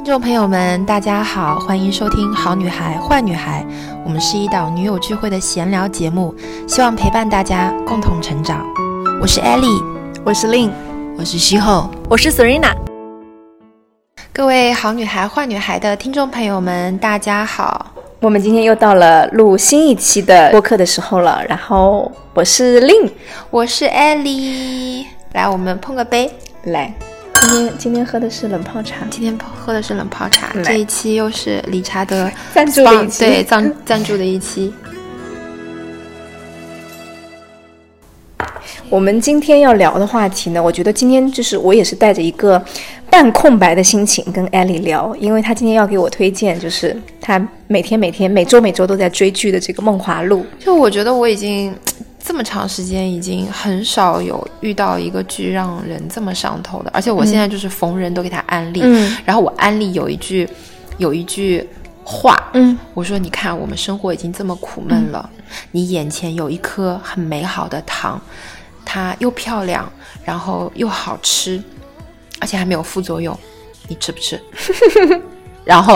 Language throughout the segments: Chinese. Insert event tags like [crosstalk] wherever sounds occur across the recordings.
听众朋友们，大家好，欢迎收听《好女孩坏女孩》，我们是一档女友聚会的闲聊节目，希望陪伴大家共同成长。我是 Ellie，我是 Lin，我是西后，我是 Serena。各位好女孩坏女孩的听众朋友们，大家好，我们今天又到了录新一期的播客的时候了。然后我是 Lin，我是 Ellie，来，我们碰个杯，来。今天今天喝的是冷泡茶，今天喝的是冷泡茶。这一期又是理查德 [laughs] 赞助的一期，对赞赞助的一期。我们今天要聊的话题呢，我觉得今天就是我也是带着一个半空白的心情跟艾莉聊，因为她今天要给我推荐，就是她每天每天每周每周都在追剧的这个《梦华录》。就我觉得我已经。这么长时间已经很少有遇到一个剧让人这么上头的，而且我现在就是逢人都给他安利，嗯然后我安利有一句，有一句话，嗯，我说你看我们生活已经这么苦闷了，你眼前有一颗很美好的糖，它又漂亮，然后又好吃，而且还没有副作用，你吃不吃？[laughs] 然后，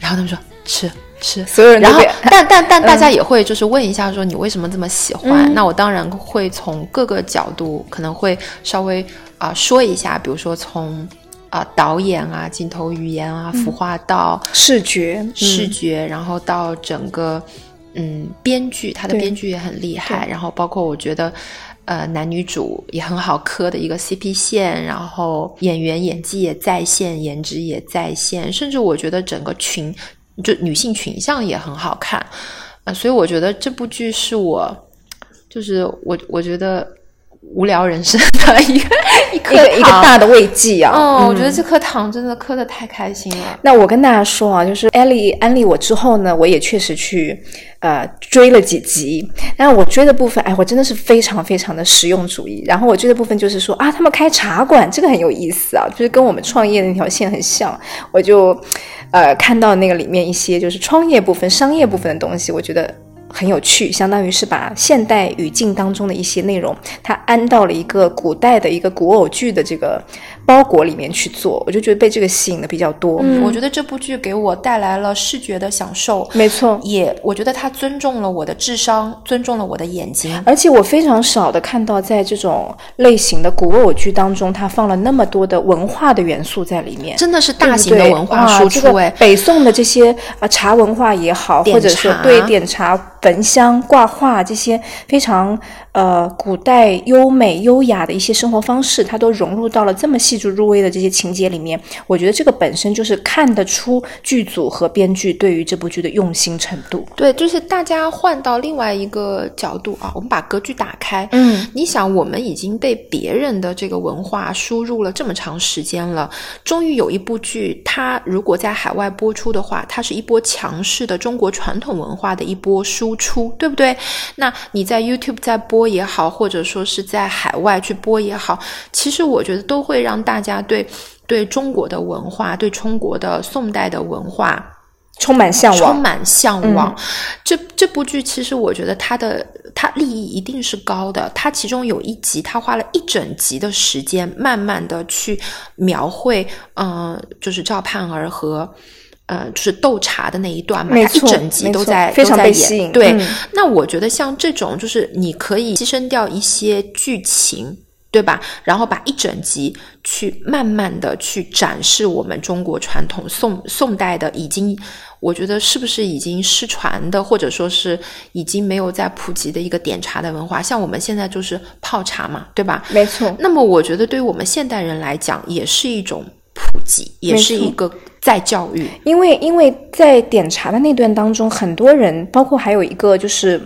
然后他们说吃。吃，所有人。然后，但但但 [laughs] 大家也会就是问一下，说你为什么这么喜欢？那我当然会从各个角度，可能会稍微啊说一下，比如说从啊导演啊、镜头语言啊、服化到、视觉、视觉，然后到整个嗯编剧，他的编剧也很厉害。然后包括我觉得呃男女主也很好磕的一个 CP 线，然后演员演技也在线，颜值也在线，甚至我觉得整个群。就女性群像也很好看，呃，所以我觉得这部剧是我，就是我我觉得无聊人生的一个 [laughs] 一颗一个大的慰藉啊。嗯，我觉得这颗糖真的磕的太开心了。那我跟大家说啊，就是艾丽安利我之后呢，我也确实去呃追了几集。然后我追的部分，哎，我真的是非常非常的实用主义。然后我追的部分就是说啊，他们开茶馆，这个很有意思啊，就是跟我们创业的那条线很像，我就。呃，看到那个里面一些就是创业部分、商业部分的东西，我觉得很有趣，相当于是把现代语境当中的一些内容，它安到了一个古代的一个古偶剧的这个。包裹里面去做，我就觉得被这个吸引的比较多。嗯，我觉得这部剧给我带来了视觉的享受。没错，也我觉得它尊重了我的智商，尊重了我的眼睛。而且我非常少的看到在这种类型的古偶剧当中，它放了那么多的文化的元素在里面，真的是大型的文化输出。哎，北宋的这些啊茶文化也好，或者说对点茶、焚香、挂画这些非常。呃，古代优美优雅的一些生活方式，它都融入到了这么细致入微的这些情节里面。我觉得这个本身就是看得出剧组和编剧对于这部剧的用心程度。对，就是大家换到另外一个角度啊，我们把格局打开。嗯，你想，我们已经被别人的这个文化输入了这么长时间了，终于有一部剧，它如果在海外播出的话，它是一波强势的中国传统文化的一波输出，对不对？那你在 YouTube 在。播也好，或者说是在海外去播也好，其实我觉得都会让大家对对中国的文化、对中国的宋代的文化充满向往。充满向往。这这部剧其实我觉得它的它利益一定是高的。它其中有一集，它花了一整集的时间，慢慢的去描绘，嗯，就是赵盼儿和。呃，就是斗茶的那一段嘛，他一整集都在都在演。对，那我觉得像这种，就是你可以牺牲掉一些剧情，对吧？然后把一整集去慢慢的去展示我们中国传统宋宋代的已经，我觉得是不是已经失传的，或者说是已经没有在普及的一个点茶的文化？像我们现在就是泡茶嘛，对吧？没错。那么我觉得对于我们现代人来讲，也是一种普及，也是一个。在教育，因为因为在点茶的那段当中，很多人，包括还有一个就是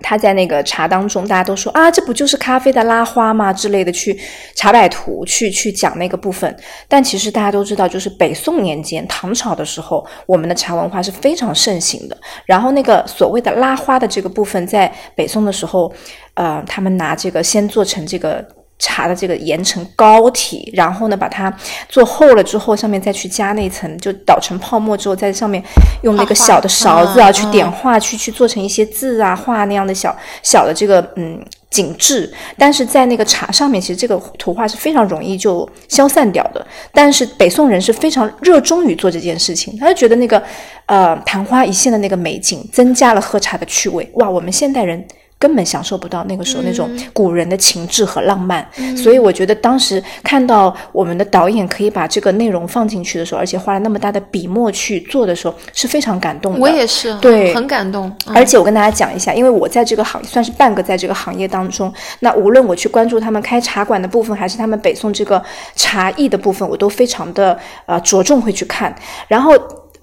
他在那个茶当中，大家都说啊，这不就是咖啡的拉花吗之类的，去茶百图去去讲那个部分。但其实大家都知道，就是北宋年间唐朝的时候，我们的茶文化是非常盛行的。然后那个所谓的拉花的这个部分，在北宋的时候，呃，他们拿这个先做成这个。茶的这个研成膏体，然后呢把它做厚了之后，上面再去加那层，就捣成泡沫之后，在上面用那个小的勺子啊去点画，去去做成一些字啊画那样的小小的这个嗯。景致，但是在那个茶上面，其实这个图画是非常容易就消散掉的。但是北宋人是非常热衷于做这件事情，他就觉得那个呃昙花一现的那个美景，增加了喝茶的趣味。哇，我们现代人。根本享受不到那个时候那种古人的情致和浪漫，所以我觉得当时看到我们的导演可以把这个内容放进去的时候，而且花了那么大的笔墨去做的时候，是非常感动的。我也是，对，很感动。而且我跟大家讲一下，因为我在这个行算是半个在这个行业当中，那无论我去关注他们开茶馆的部分，还是他们北宋这个茶艺的部分，我都非常的呃着重会去看，然后。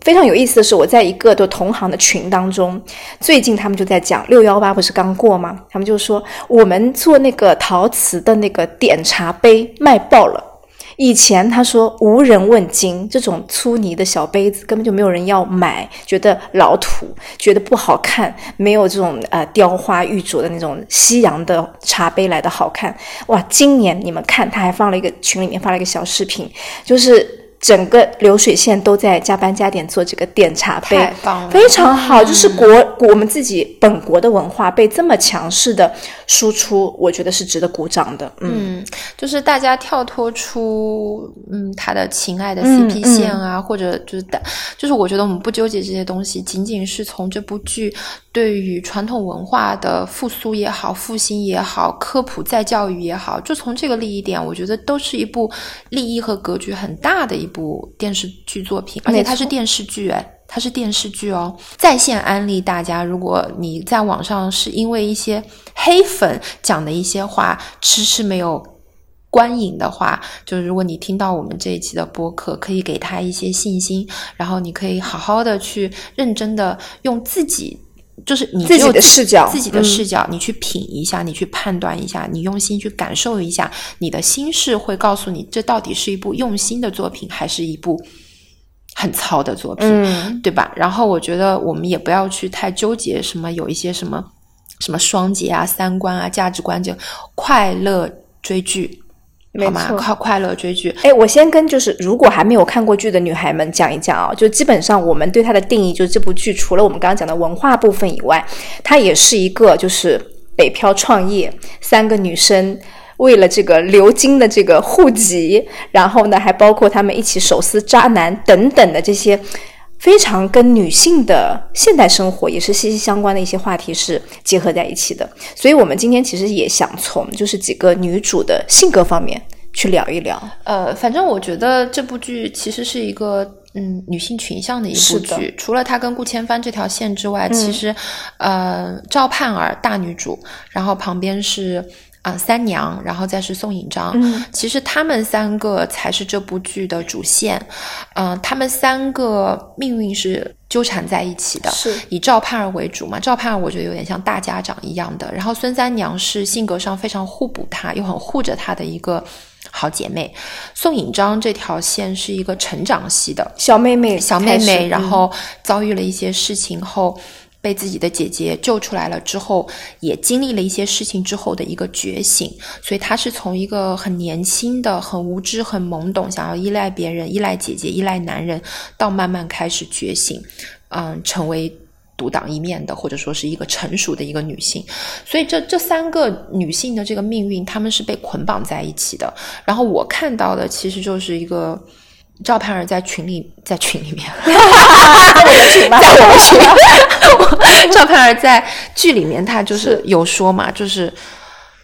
非常有意思的是，我在一个的同行的群当中，最近他们就在讲六幺八不是刚过吗？他们就说我们做那个陶瓷的那个点茶杯卖爆了。以前他说无人问津，这种粗泥的小杯子根本就没有人要买，觉得老土，觉得不好看，没有这种呃雕花玉琢的那种西洋的茶杯来的好看。哇，今年你们看，他还放了一个群里面发了一个小视频，就是。整个流水线都在加班加点做这个点茶杯，非常好。就是国我们自己本国的文化被这么强势的输出，我觉得是值得鼓掌的。嗯，就是大家跳脱出嗯他的情爱的 CP 线啊，或者就是的，就是我觉得我们不纠结这些东西，仅仅是从这部剧对于传统文化的复苏也好、复兴也好、科普再教育也好，就从这个利益点，我觉得都是一部利益和格局很大的一。一部电视剧作品，而且它是电视剧，哎，它是电视剧哦。在线安利大家，如果你在网上是因为一些黑粉讲的一些话迟迟没有观影的话，就是如果你听到我们这一期的播客，可以给他一些信心，然后你可以好好的去认真的用自己。就是你自己的视角，自己的视角，你去品一下，你去判断一下，你用心去感受一下，你的心事会告诉你，这到底是一部用心的作品，还是一部很糙的作品，对吧？然后我觉得我们也不要去太纠结什么，有一些什么什么双节啊、三观啊、价值观，就快乐追剧。好吗？快快乐追剧。哎，我先跟就是如果还没有看过剧的女孩们讲一讲啊，就基本上我们对它的定义，就是这部剧除了我们刚刚讲的文化部分以外，它也是一个就是北漂创业，三个女生为了这个流金的这个户籍，然后呢还包括他们一起手撕渣男等等的这些。非常跟女性的现代生活也是息息相关的一些话题是结合在一起的，所以我们今天其实也想从就是几个女主的性格方面去聊一聊。呃，反正我觉得这部剧其实是一个嗯女性群像的一部剧，除了她跟顾千帆这条线之外，其实呃赵盼儿大女主，然后旁边是。啊，三娘，然后再是宋引章，其实他们三个才是这部剧的主线。嗯，他们三个命运是纠缠在一起的，是以赵盼儿为主嘛？赵盼儿我觉得有点像大家长一样的，然后孙三娘是性格上非常互补，她又很护着她的一个好姐妹。宋引章这条线是一个成长系的小妹妹，小妹妹，然后遭遇了一些事情后。被自己的姐姐救出来了之后，也经历了一些事情之后的一个觉醒，所以她是从一个很年轻的、很无知、很懵懂，想要依赖别人、依赖姐姐、依赖男人，到慢慢开始觉醒，嗯，成为独当一面的，或者说是一个成熟的一个女性。所以这这三个女性的这个命运，她们是被捆绑在一起的。然后我看到的其实就是一个。赵盼儿在群里，在群里面，在我们群吗？在我们群。赵盼儿在剧里面，她就是有说嘛，就是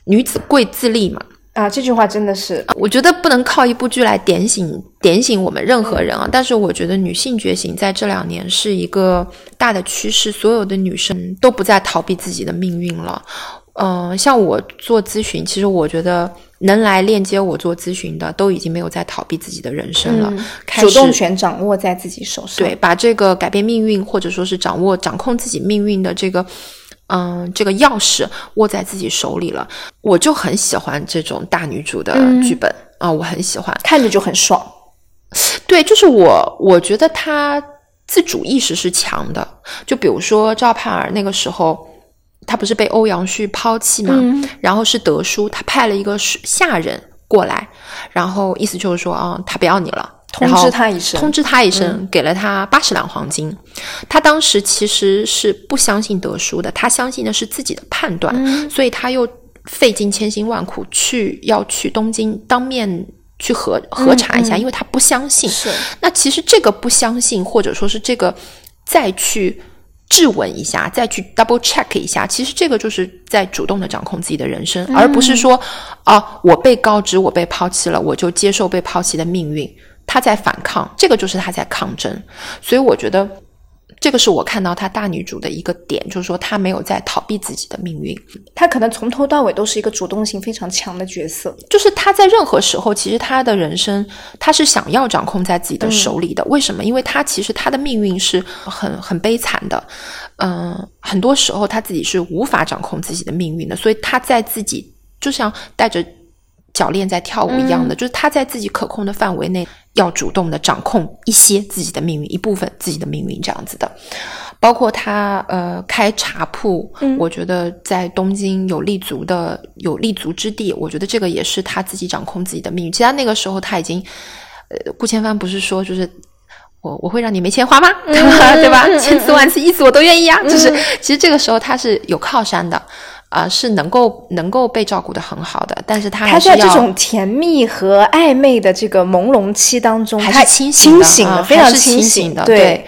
女子贵自立嘛。啊，这句话真的是，我觉得不能靠一部剧来点醒点醒我们任何人啊。但是我觉得女性觉醒在这两年是一个大的趋势，所有的女生都不再逃避自己的命运了。嗯，像我做咨询，其实我觉得。能来链接我做咨询的，都已经没有在逃避自己的人生了，主动权掌握在自己手上。对，把这个改变命运，或者说是掌握、掌控自己命运的这个，嗯，这个钥匙握在自己手里了。我就很喜欢这种大女主的剧本啊，我很喜欢，看着就很爽。对，就是我，我觉得她自主意识是强的。就比如说赵盼儿那个时候。他不是被欧阳旭抛弃嘛？然后是德叔，他派了一个下人过来，然后意思就是说啊，他不要你了，通知他一声，通知他一声，给了他八十两黄金。他当时其实是不相信德叔的，他相信的是自己的判断，所以他又费尽千辛万苦去要去东京当面去核核查一下，因为他不相信。是，那其实这个不相信，或者说是这个再去。质问一下，再去 double check 一下，其实这个就是在主动的掌控自己的人生，而不是说，啊，我被告知我被抛弃了，我就接受被抛弃的命运。他在反抗，这个就是他在抗争。所以我觉得。这个是我看到她大女主的一个点，就是说她没有在逃避自己的命运，她可能从头到尾都是一个主动性非常强的角色。就是她在任何时候，其实她的人生，她是想要掌控在自己的手里的。为什么？因为她其实她的命运是很很悲惨的，嗯，很多时候她自己是无法掌控自己的命运的，所以她在自己就像带着。脚链在跳舞一样的，就是他在自己可控的范围内，要主动的掌控一些自己的命运，一部分自己的命运这样子的。包括他呃开茶铺，我觉得在东京有立足的有立足之地，我觉得这个也是他自己掌控自己的命运。其他那个时候他已经，呃，顾千帆不是说就是我我会让你没钱花吗？对吧？千次万次一次我都愿意啊。就是其实这个时候他是有靠山的。啊，是能够能够被照顾的很好的，但是他他在这种甜蜜和暧昧的这个朦胧期当中，还是清醒的，非常清醒的。对，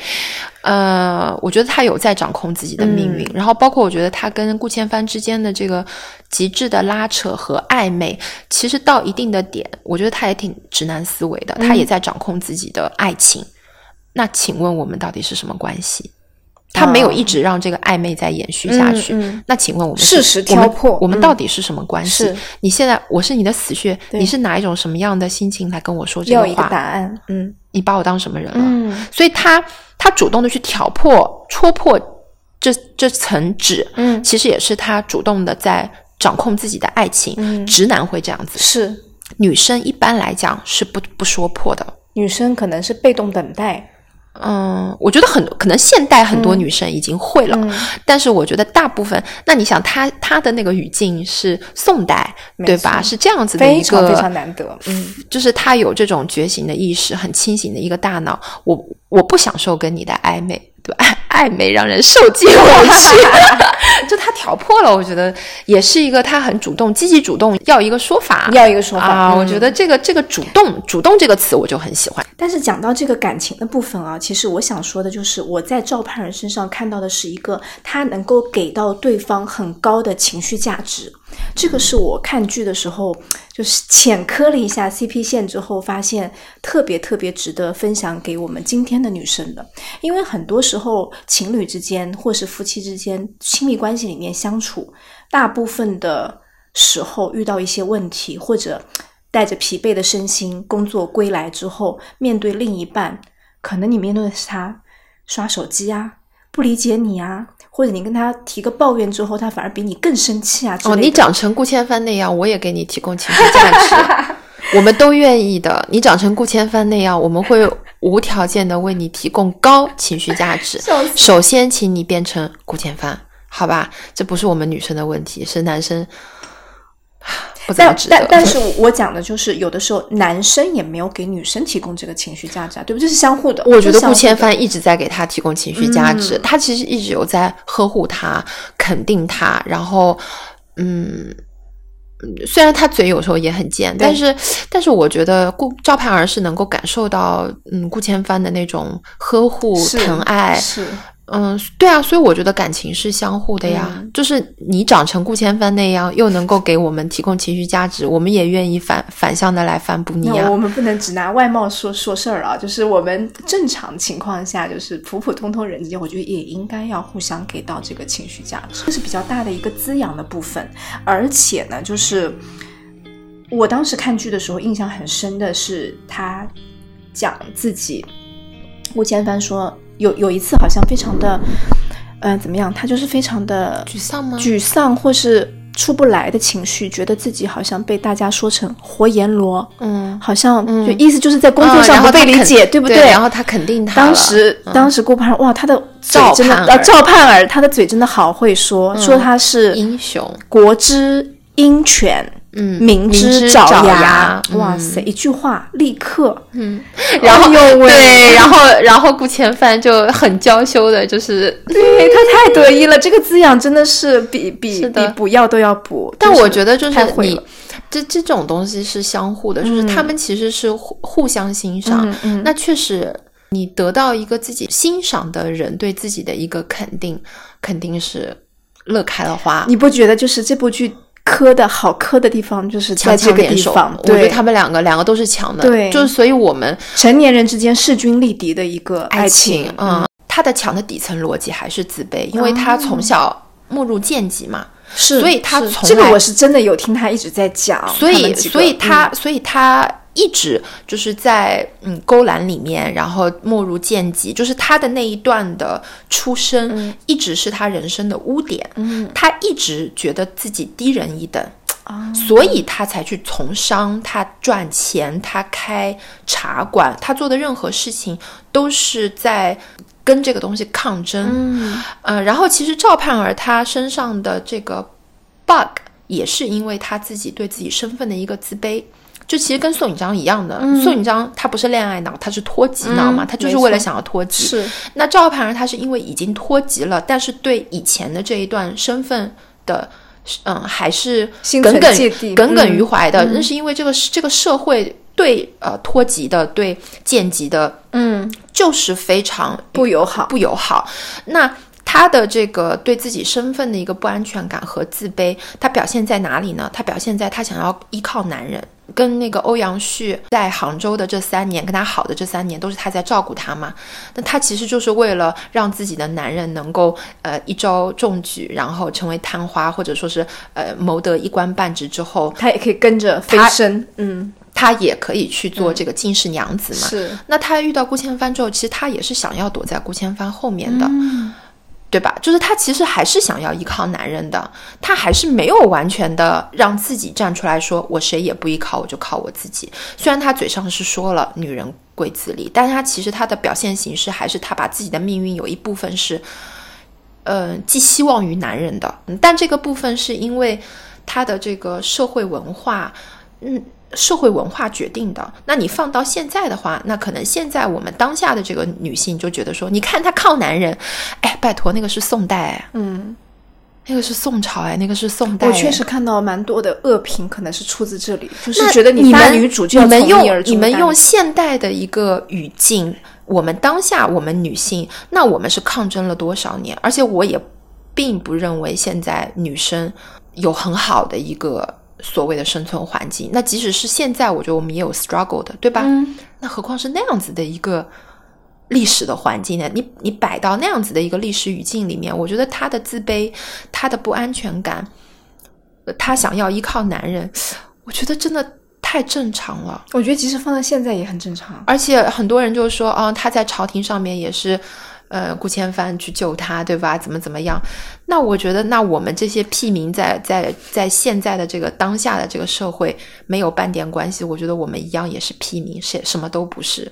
呃，我觉得他有在掌控自己的命运，然后包括我觉得他跟顾千帆之间的这个极致的拉扯和暧昧，其实到一定的点，我觉得他也挺直男思维的，他也在掌控自己的爱情。那请问我们到底是什么关系？他没有一直让这个暧昧再延续下去。那请问我们事实挑破，我们到底是什么关系？你现在我是你的死穴，你是哪一种什么样的心情来跟我说这个话？要一个答案。嗯，你把我当什么人了？嗯，所以他他主动的去挑破、戳破这这层纸，嗯，其实也是他主动的在掌控自己的爱情。嗯，直男会这样子，是女生一般来讲是不不说破的，女生可能是被动等待。嗯，我觉得很可能现代很多女生已经会了，但是我觉得大部分，那你想，她她的那个语境是宋代，对吧？是这样子的一个非常难得，嗯，就是她有这种觉醒的意识，很清醒的一个大脑，我我不享受跟你的暧昧。暧暧昧让人受尽委屈，[laughs] 就他挑破了，我觉得也是一个他很主动、积极主动要一个说法，要一个说法啊！我觉得这个这个主动、主动这个词我就很喜欢。但是讲到这个感情的部分啊，其实我想说的就是我在赵盼儿身上看到的是一个他能够给到对方很高的情绪价值。这个是我看剧的时候，就是浅磕了一下 CP 线之后，发现特别特别值得分享给我们今天的女生的。因为很多时候情侣之间或是夫妻之间亲密关系里面相处，大部分的时候遇到一些问题，或者带着疲惫的身心工作归来之后，面对另一半，可能你面对的是他刷手机啊，不理解你啊。或者你跟他提个抱怨之后，他反而比你更生气啊！哦，你长成顾千帆那样，我也给你提供情绪价值，[laughs] 我们都愿意的。你长成顾千帆那样，我们会无条件的为你提供高情绪价值。[laughs] 首先，请你变成顾千帆，好吧？这不是我们女生的问题，是男生。但但但是我讲的就是，有的时候男生也没有给女生提供这个情绪价值啊，对不？这是相互的。我觉得顾千帆一直在给他提供情绪价值，他其实一直有在呵护他、肯定他，然后，嗯，虽然他嘴有时候也很贱，但是但是我觉得顾赵盼儿是能够感受到，嗯，顾千帆的那种呵护、疼爱是。嗯，对啊，所以我觉得感情是相互的呀。就是你长成顾千帆那样，又能够给我们提供情绪价值，我们也愿意反反向的来反哺你啊。我们不能只拿外貌说说事儿啊。就是我们正常情况下，就是普普通通人之间，我觉得也应该要互相给到这个情绪价值，这是比较大的一个滋养的部分。而且呢，就是我当时看剧的时候，印象很深的是他讲自己，顾千帆说。有有一次好像非常的，嗯，怎么样？他就是非常的沮丧吗？沮丧或是出不来的情绪，觉得自己好像被大家说成活阎罗。嗯，好像就意思就是在工作上不被理解，对不对？然后他肯定他。当时当时顾盼哇，他的赵真的呃赵盼儿，他的嘴真的好会说，说他是英雄，国之鹰犬。嗯，明知爪牙，哇塞，一句话立刻，嗯，然后对，然后然后顾千帆就很娇羞的，就是 [laughs] 对他太得意了，这个滋养真的是比 [laughs] 比比补药都要补。但我觉得就是你这这种东西是相互的，就是他们其实是互互相欣赏。那确实，你得到一个自己欣赏的人对自己的一个肯定，肯定是乐开了花。你不觉得就是这部剧？磕的好磕的地方就是在这个地方，我觉得他们两个两个都是强的，对，就是所以我们成年人之间势均力敌的一个爱情，嗯，他的强的底层逻辑还是自卑，因为他从小没入贱籍嘛，是，所以他从这个我是真的有听他一直在讲，所以所以他所以他。一直就是在嗯勾栏里面，然后没入贱籍，就是他的那一段的出身，一直是他人生的污点。嗯，他一直觉得自己低人一等，所以他才去从商，他赚钱，他开茶馆，他做的任何事情都是在跟这个东西抗争。嗯，呃，然后其实赵盼儿她身上的这个 bug 也是因为他自己对自己身份的一个自卑。就其实跟宋引章一样的，宋引章他不是恋爱脑，他是脱籍脑嘛，他就是为了想要脱籍。是。那赵盼儿她是因为已经脱籍了，但是对以前的这一段身份的，嗯，还是耿耿耿耿于怀的。那是因为这个这个社会对呃脱籍的、对贱籍的，嗯，就是非常不友好，不友好。那。他的这个对自己身份的一个不安全感和自卑，他表现在哪里呢？他表现在他想要依靠男人，跟那个欧阳旭在杭州的这三年，跟他好的这三年，都是他在照顾他嘛。那他其实就是为了让自己的男人能够呃一朝中举，然后成为探花，或者说是呃谋得一官半职之后，他也可以跟着飞升。嗯，他也可以去做这个进士娘子嘛。是。那他遇到顾千帆之后，其实他也是想要躲在顾千帆后面的。对吧？就是他其实还是想要依靠男人的，他还是没有完全的让自己站出来说，我谁也不依靠，我就靠我自己。虽然他嘴上是说了女人贵自立，但是他其实他的表现形式还是他把自己的命运有一部分是，呃，寄希望于男人的。但这个部分是因为他的这个社会文化，嗯。社会文化决定的。那你放到现在的话，那可能现在我们当下的这个女性就觉得说，你看她靠男人，哎，拜托，那个是宋代，嗯，那个是宋朝，哎，那个是宋代。我确实看到蛮多的恶评，可能是出自这里，就是觉得你们女主就你们用你们用现代的一个语境，我们当下我们女性，那我们是抗争了多少年？而且我也并不认为现在女生有很好的一个。所谓的生存环境，那即使是现在，我觉得我们也有 struggle 的，对吧？那何况是那样子的一个历史的环境呢？你你摆到那样子的一个历史语境里面，我觉得他的自卑，他的不安全感，他想要依靠男人，我觉得真的太正常了。我觉得即使放到现在也很正常。而且很多人就说，啊，他在朝廷上面也是。呃，顾千帆去救他，对吧？怎么怎么样？那我觉得，那我们这些屁民在在在现在的这个当下的这个社会没有半点关系。我觉得我们一样也是屁民，谁什么都不是。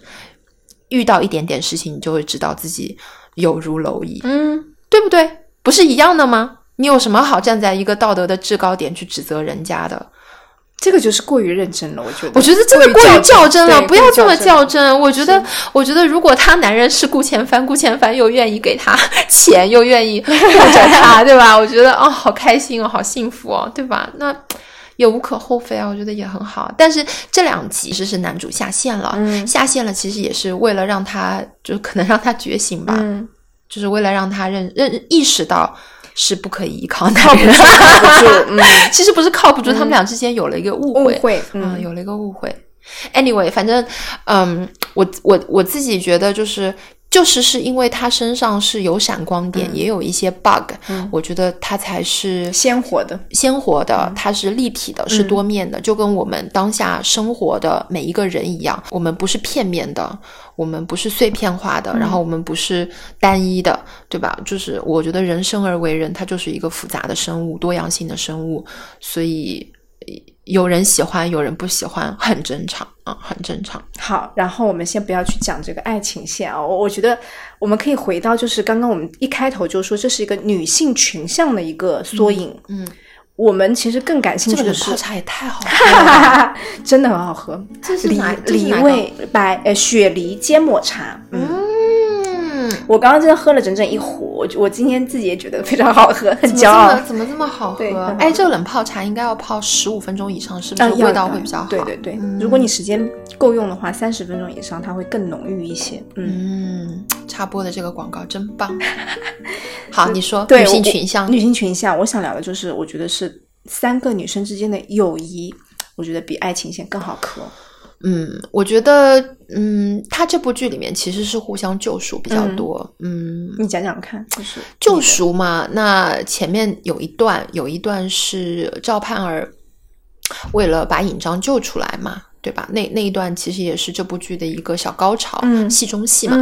遇到一点点事情，你就会知道自己有如蝼蚁，嗯，对不对？不是一样的吗？你有什么好站在一个道德的制高点去指责人家的？这个就是过于认真了，我觉得。我觉得真的过于较真了，不要这么较真。我觉得，我觉得如果他男人是顾千帆，顾千帆又愿意给他 [laughs] 钱，又愿意护着他，[laughs] 对吧？我觉得哦，好开心哦，好幸福哦，对吧？那也无可厚非啊，我觉得也很好。但是这两集其实是男主下线了，下线了，其实也是为了让他，就可能让他觉醒吧，就是为了让他认认意识到。是不可以依靠男人，靠不住。[laughs] 嗯，其实不是靠不住，他们俩之间有了一个误会，误会，嗯，有了一个误会。Anyway，反正，嗯，我我我自己觉得就是。就是是因为他身上是有闪光点，也有一些 bug，我觉得他才是鲜活的，鲜活的，它是立体的，是多面的，就跟我们当下生活的每一个人一样，我们不是片面的，我们不是碎片化的，然后我们不是单一的，对吧？就是我觉得人生而为人，它就是一个复杂的生物，多样性的生物，所以有人喜欢，有人不喜欢，很正常啊，很正常。好，然后我们先不要去讲这个爱情线啊，我我觉得我们可以回到，就是刚刚我们一开头就说这是一个女性群像的一个缩影。嗯，我们其实更感兴趣的是泡茶也太好喝了，[laughs] 真的很好喝。这是梨梨味白呃雪梨煎抹茶，嗯。我刚刚真的喝了整整一壶，我我今天自己也觉得非常好喝，很骄傲。怎么这么好喝？哎，这个冷泡茶应该要泡十五分钟以上，是不是味道会比较好？对对对，如果你时间够用的话，三十分钟以上它会更浓郁一些。嗯，插播的这个广告真棒。[laughs] 好，你说女性群像，女性群像，我想聊的就是，我觉得是三个女生之间的友谊，我觉得比爱情线更好磕。嗯，我觉得，嗯，他这部剧里面其实是互相救赎比较多。嗯，你讲讲看，就是救赎嘛。那前面有一段，有一段是赵盼儿为了把尹章救出来嘛，对吧？那那一段其实也是这部剧的一个小高潮，戏中戏嘛。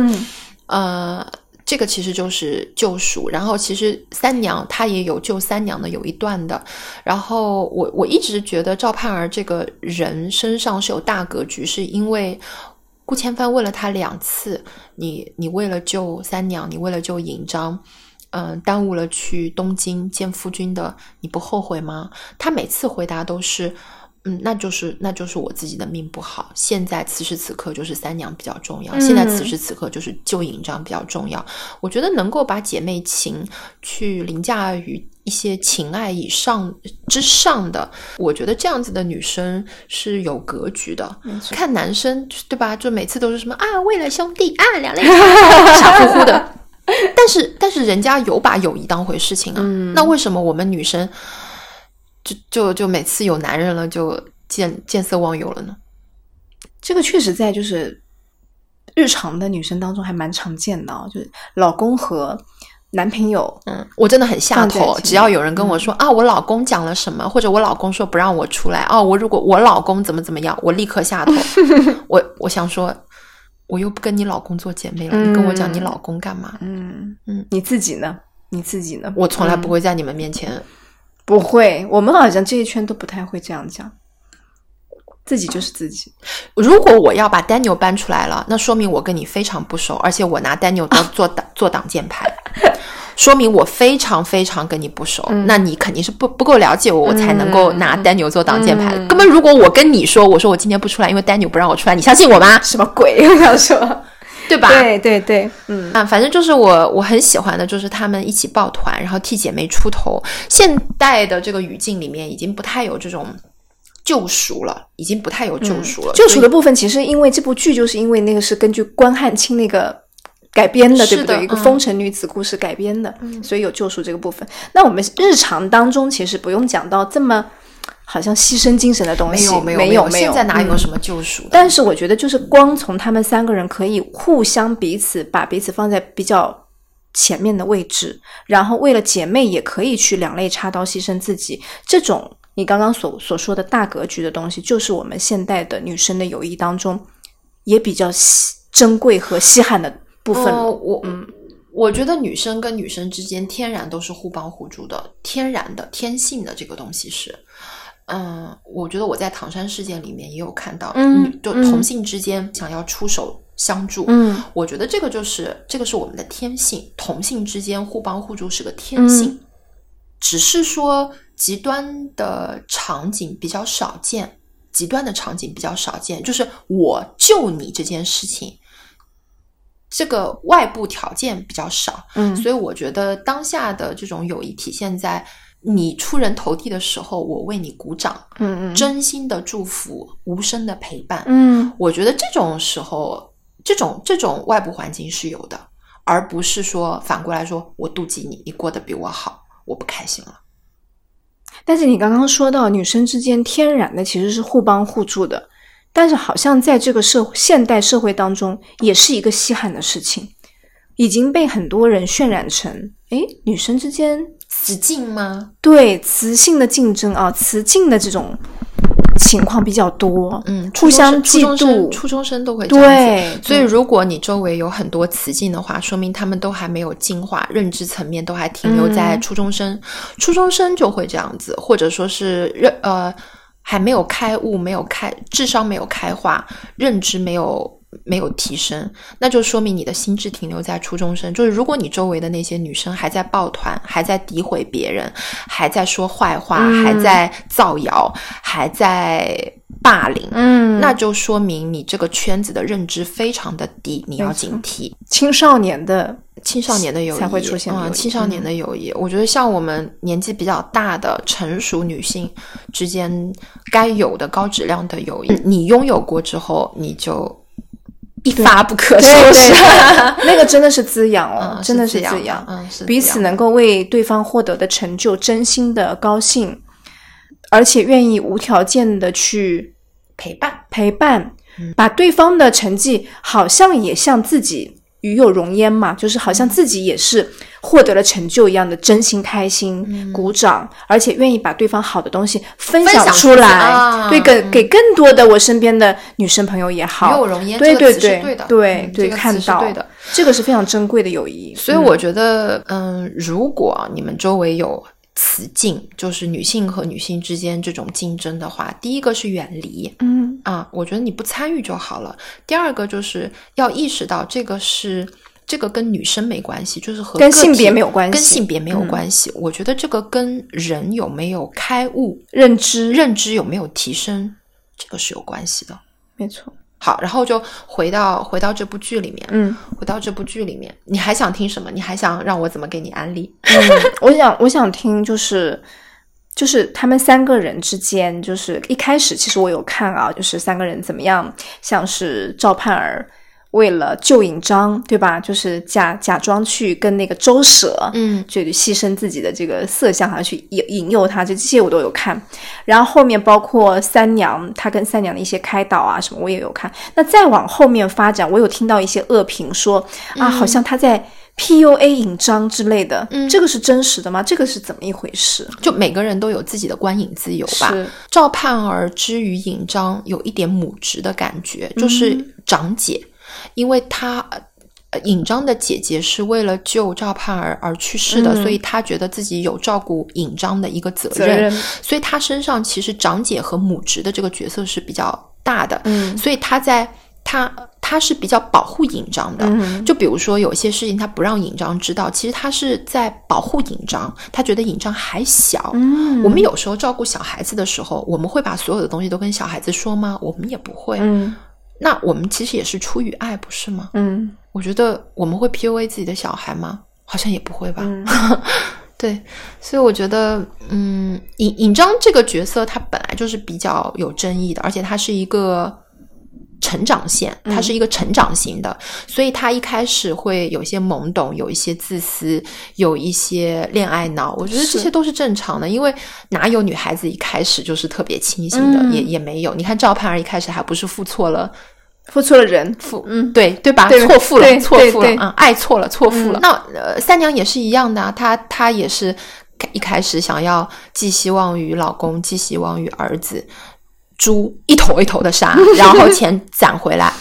呃。这个其实就是救赎，然后其实三娘她也有救三娘的有一段的，然后我我一直觉得赵盼儿这个人身上是有大格局，是因为顾千帆问了他两次，你你为了救三娘，你为了救尹章，嗯，耽误了去东京见夫君的，你不后悔吗？他每次回答都是。嗯，那就是那就是我自己的命不好。现在此时此刻就是三娘比较重要，现在此时此刻就是救尹章比较重要。我觉得能够把姐妹情去凌驾于一些情爱以上之上的，我觉得这样子的女生是有格局的。看男生对吧？就每次都是什么啊，为了兄弟啊，两泪 [laughs] 傻乎乎的。但是但是人家有把友谊当回事情啊。那为什么我们女生？就就就每次有男人了，就见见色忘友了呢？这个确实在就是日常的女生当中还蛮常见的，就是老公和男朋友，嗯，我真的很下头。只要有人跟我说啊，我老公讲了什么，或者我老公说不让我出来，哦，我如果我老公怎么怎么样，我立刻下头。[laughs] 我我想说，我又不跟你老公做姐妹了，你跟我讲你老公干嘛？嗯嗯，你自己呢？你自己呢？我从来不会在你们面前。不会，我们好像这一圈都不太会这样讲，自己就是自己。如果我要把 Daniel 搬出来了，那说明我跟你非常不熟，而且我拿 Daniel 当做挡 [laughs] 做挡箭牌，说明我非常非常跟你不熟。那你肯定是不不够了解我，我才能够拿 Daniel 做挡箭牌。根本如果我跟你说，我说我今天不出来，因为 Daniel 不让我出来，你相信我吗？什么鬼？[laughs] 我想说。对吧？对对对，嗯啊，反正就是我我很喜欢的，就是他们一起抱团，然后替姐妹出头。现代的这个语境里面，已经不太有这种救赎了，已经不太有救赎了。救赎的部分，其实因为这部剧，就是因为那个是根据关汉卿那个改编的，对不对？一个风尘女子故事改编的，所以有救赎这个部分。那我们日常当中，其实不用讲到这么。好像牺牲精神的东西没有没有没有，现在哪有什么救赎？但是我觉得，就是光从他们三个人可以互相彼此把彼此放在比较前面的位置，然后为了姐妹也可以去两肋插刀牺牲自己，这种你刚刚所所说的大格局的东西，就是我们现代的女生的友谊当中也比较稀珍贵和稀罕的部分。我嗯，我觉得女生跟女生之间天然都是互帮互助的，天然的天性的这个东西是。嗯，我觉得我在《唐山事件》里面也有看到，嗯，就同性之间想要出手相助，嗯，我觉得这个就是这个是我们的天性，同性之间互帮互助是个天性，只是说极端的场景比较少见，极端的场景比较少见，就是我救你这件事情，这个外部条件比较少，嗯，所以我觉得当下的这种友谊体现在。你出人头地的时候，我为你鼓掌，嗯嗯，真心的祝福，无声的陪伴，嗯，我觉得这种时候，这种这种外部环境是有的，而不是说反过来说我妒忌你，你过得比我好，我不开心了。但是你刚刚说到女生之间天然的其实是互帮互助的，但是好像在这个社现代社会当中，也是一个稀罕的事情，已经被很多人渲染成，哎，女生之间。雌竞吗？对，雌性的竞争啊，雌竞的这种情况比较多。嗯，互相嫉妒，初中生都会对。所以，如果你周围有很多雌竞的话，说明他们都还没有进化，认知层面都还停留在初中生。初中生就会这样子，或者说是认呃还没有开悟，没有开智商没有开化，认知没有没有提升，那就说明你的心智停留在初中生。就是如果你周围的那些女生还在抱团，还在诋毁别人，还在说坏话，还在造谣，还在霸凌，嗯，那就说明你这个圈子的认知非常的低，你要警惕。青少年的青少年的友谊才会出现啊，青少年的友谊，我觉得像我们年纪比较大的成熟女性之间该有的高质量的友谊，你拥有过之后，你就一发不可收对拾。对，[laughs] 那个真的是滋养哦，嗯真的是滋养，嗯是彼此能够为对方获得的成就真心的高兴，而且愿意无条件的去陪伴，陪伴，嗯把对方的成绩好像也像自己与有荣焉嘛，就是好像自己也是获得了成就一样的真心开心、鼓掌，而且愿意把对方好的东西分享出来，啊对，给给更多的我身边的女生朋友也好，与有荣焉对对对对的对看到对的，这个是非常珍贵的友谊，所以我觉得，嗯，如果你们周围有此竞，就是女性和女性之间这种竞争的话，第一个是远离，嗯啊，我觉得你不参与就好了。第二个就是要意识到这个是这个跟女生没关系，就是和跟性别没有关系嗯跟性别没有关系。我觉得这个跟人有没有开悟、认知认知有没有提升，这个是有关系的。没错，好，然后就回到回到这部剧里面，嗯回到这部剧里面，你还想听什么？你还想让我怎么给你安利？[laughs] 嗯，我想我想听就是。就是他们三个人之间，就是一开始其实我有看啊，就是三个人怎么样，像是赵盼儿为了救尹章，对吧？就是假假装去跟那个周舍，嗯就牺牲自己的这个色相，好像去引引诱他，这这些我都有看。然后后面包括三娘，她跟三娘的一些开导啊什么，我也有看。那再往后面发展，我有听到一些恶评说啊，好像他在 PUA 引章之类的，嗯这个是真实的吗？这个是怎么一回事？就每个人都有自己的观影自由吧。赵盼儿之于尹章有一点母职的感觉，就是长姐，因为他。呃尹章的姐姐是为了救赵盼儿而去世的，嗯所以她觉得自己有照顾尹章的一个责责任所以她身上其实长姐和母职的这个角色是比较大的，嗯所以她在她他是比较保护尹章的，嗯就比如说有些事情他不让尹章知道，其实他是在保护尹章，他觉得尹章还小。嗯我们有时候照顾小孩子的时候，我们会把所有的东西都跟小孩子说吗？我们也不会。嗯那我们其实也是出于爱，不是吗？嗯我觉得我们会 PUA 自己的小孩吗？好像也不会吧。嗯 [laughs] 对，所以我觉得，嗯，尹尹章这个角色他本来就是比较有争议的，而且他是一个成长线，他是一个成长型的，所以他一开始会有一些懵懂，有一些自私，有一些恋爱脑，我觉得这些都是正常的，因为哪有女孩子一开始就是特别清醒的，嗯也也没有。你看赵盼儿一开始还不是付错了。付错了人，付嗯。对对吧？对错付了，对错付了啊、爱错了，错付了。嗯。那呃，三娘也是一样的啊，她她也是一开始想要寄希望于老公，寄希望于儿子，猪一头一头的杀，[laughs] 然后钱攒回来。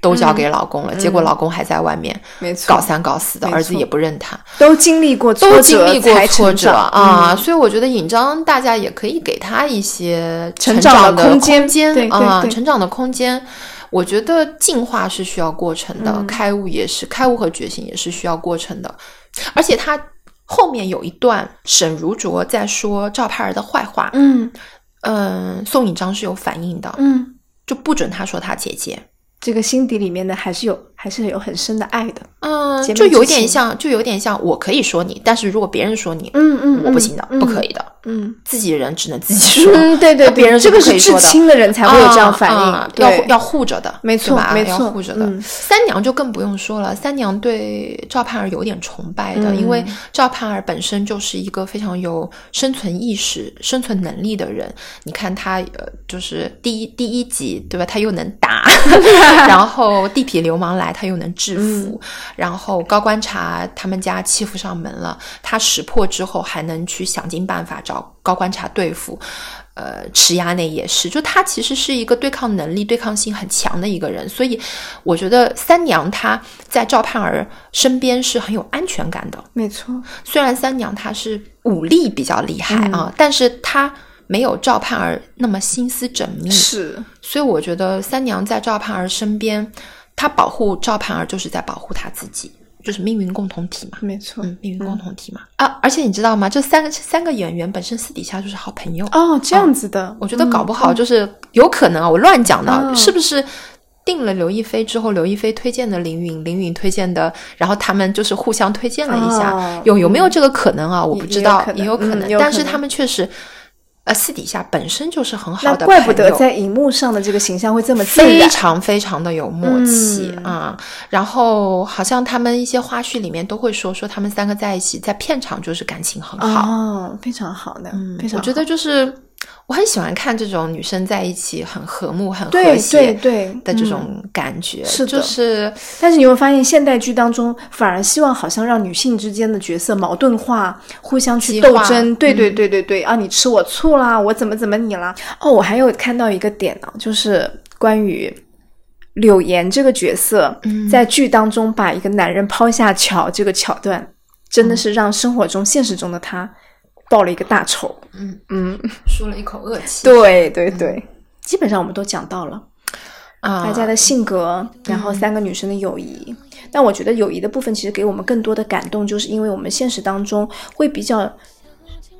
都交给老公了，结果老公还在外面没错。搞三搞四的，儿子也不认他，都经历过挫折都经历过挫折啊，嗯。所以我觉得尹章大家也可以给他一些成长长的空空间间对对啊，对。成长的空间。我觉得进化是需要过程的，嗯。开悟也是，开悟和觉醒也是需要过程的。而且他后面有一段，沈如琢在说赵盼儿的坏话，嗯。嗯，宋引章是有反应的，嗯，就不准他说他姐姐，这个心底里面的还是有还是有很深的爱的，嗯就有点像，就有点像，我可以说你，但是如果别人说你，嗯嗯我不行的，不可以，以的，嗯。自己人只能自己说，嗯，对对对，别人是这个是至亲的人才会有这样反应，要要护着的，没错吧？没错要护着的。嗯。三娘就更不用说了，三娘对赵盼儿有点崇拜的，嗯。因为赵盼儿本身就是一个非常有生存意识、生存能力的人。你看她，呃，就是第一第一集，对吧？她又能打，[laughs] 然后地痞流氓来，她又能制服，然后高观察他们家欺负上门了，她识破之后还能去想尽办法找高观察对付。呃，池衙内也是，就他其实是一个对抗能力、对抗性很强的一个人，所以我觉得三娘她在赵盼儿身边是很有安全感的。没错，虽然三娘她是武力比较厉害啊，嗯但是她没有赵盼儿那么心思缜密。是，所以我觉得三娘在赵盼儿身边，她保护赵盼儿就是在保护她自己。就是命运共同体嘛，没错，嗯，命运共同体嘛啊！而且你知道吗？这三个三个演员本身私底下就是好朋友哦，这样子的。我觉得搞不好就是有可能啊，我乱讲的，是不是？定了刘亦菲之后，刘亦菲推荐的林允，林允推荐的，然后他们就是互相推荐了一下，有有没有这个可能啊？我不知道，也有可能，但是他们确实。呃，私底下本身就是很好的那怪不得在荧幕上的这个形象会这么非常非常的有默契啊。然后好像他们一些花絮里面都会说说他们三个在一起，在片场就是感情很好哦，非常好的，嗯，非常。我觉得就是。我很喜欢看这种女生在一起很和睦、很和谐的这种感觉，是就是。但是你会发现，现代剧当中反而希望好像让女性之间的角色矛盾化，互相去斗争。对对对对对啊！你吃我醋啦，我怎么怎么你啦？哦，我还有看到一个点呢，就是关于柳岩这个角色在剧当中把一个男人抛下桥这个桥段，真的是让生活中、现实中的他。报了一个大仇，嗯嗯，舒了一口恶气。对对对，基本上我们都讲到了啊，大家的性格，然后三个女生的友谊。但我觉得友谊的部分其实给我们更多的感动，就是因为我们现实当中会比较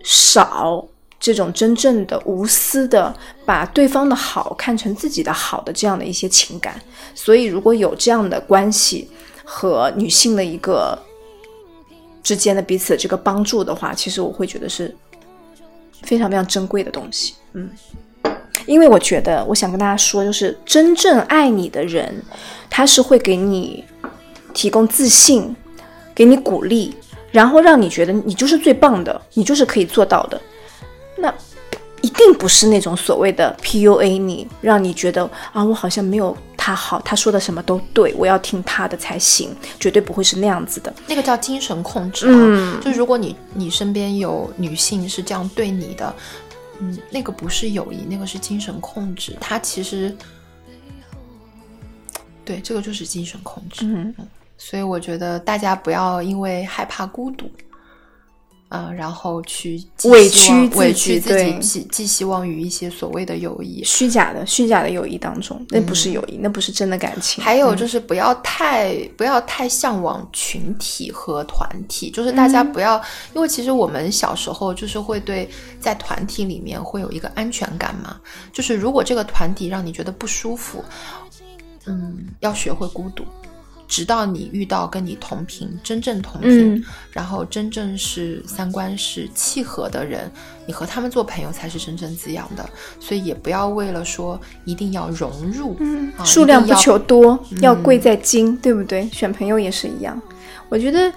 少这种真正的无私的把对方的好看成自己的好的这样的一些情感。所以如果有这样的关系和女性的一个。之间的彼此的这个帮助的话，其实我会觉得是非常非常珍贵的东西。嗯，因为我觉得，我想跟大家说，就是真正爱你的人，他是会给你提供自信，给你鼓励，然后让你觉得你就是最棒的，你就是可以做到的。那。一定不是那种所谓的 PUA 你，让你觉得啊，我好像没有他好，他说的什么都对，我要听他的才行，绝对不会是那样子的。那个叫精神控制。嗯，就如果你你身边有女性是这样对你的，嗯，那个不是友谊，那个是精神控制。他其实，对，这个就是精神控制。嗯，所以我觉得大家不要因为害怕孤独。啊，然后去委屈委屈自己，寄寄希望于一些所谓的友谊，虚假的虚假的友谊当中，那不是友谊，那不是真的感情。还有就是不要太不要太向往群体和团体，就是大家不要，因为其实我们小时候就是会对在团体里面会有一个安全感嘛，就是如果这个团体让你觉得不舒服，嗯，要学会孤独。直到你遇到跟你同频、真正同频，然后真正是三观是契合的人，你和他们做朋友才是真正滋养的。所以也不要为了说一定要融入，数量不求多，要贵在精，对不对？选朋友也是一样，我觉得。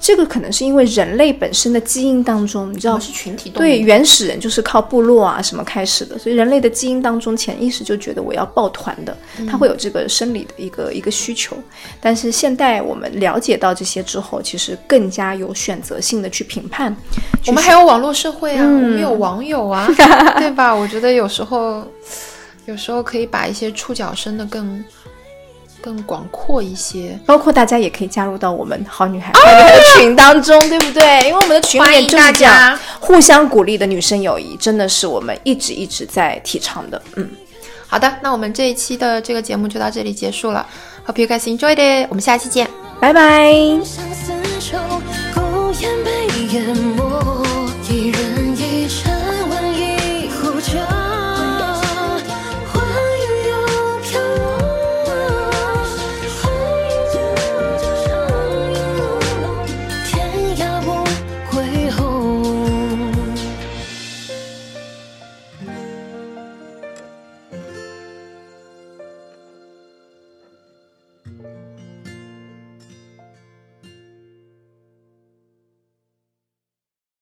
这个可能是因为人类本身的基因当中，你知道是群体动物，对原始人就是靠部落啊什么开始的，所以人类的基因当中潜意识就觉得我要抱团的，他会有这个生理的一个一个需求。但是现代我们了解到这些之后，其实更加有选择性的去评判。我们还有网络社会啊，我们有网友啊，[laughs] 对吧？我觉得有时候，有时候可以把一些触角伸得更。更广阔一些，包括大家也可以加入到我们好女孩好女孩的群当中，对不对？因为我们的群里面就是这样互相鼓励的女生友谊，真的是我们一直一直在提倡的。嗯，好的，那我们这一期的这个节目就到这里结束了。Hope you guys enjoyed it，我们下期见，拜拜。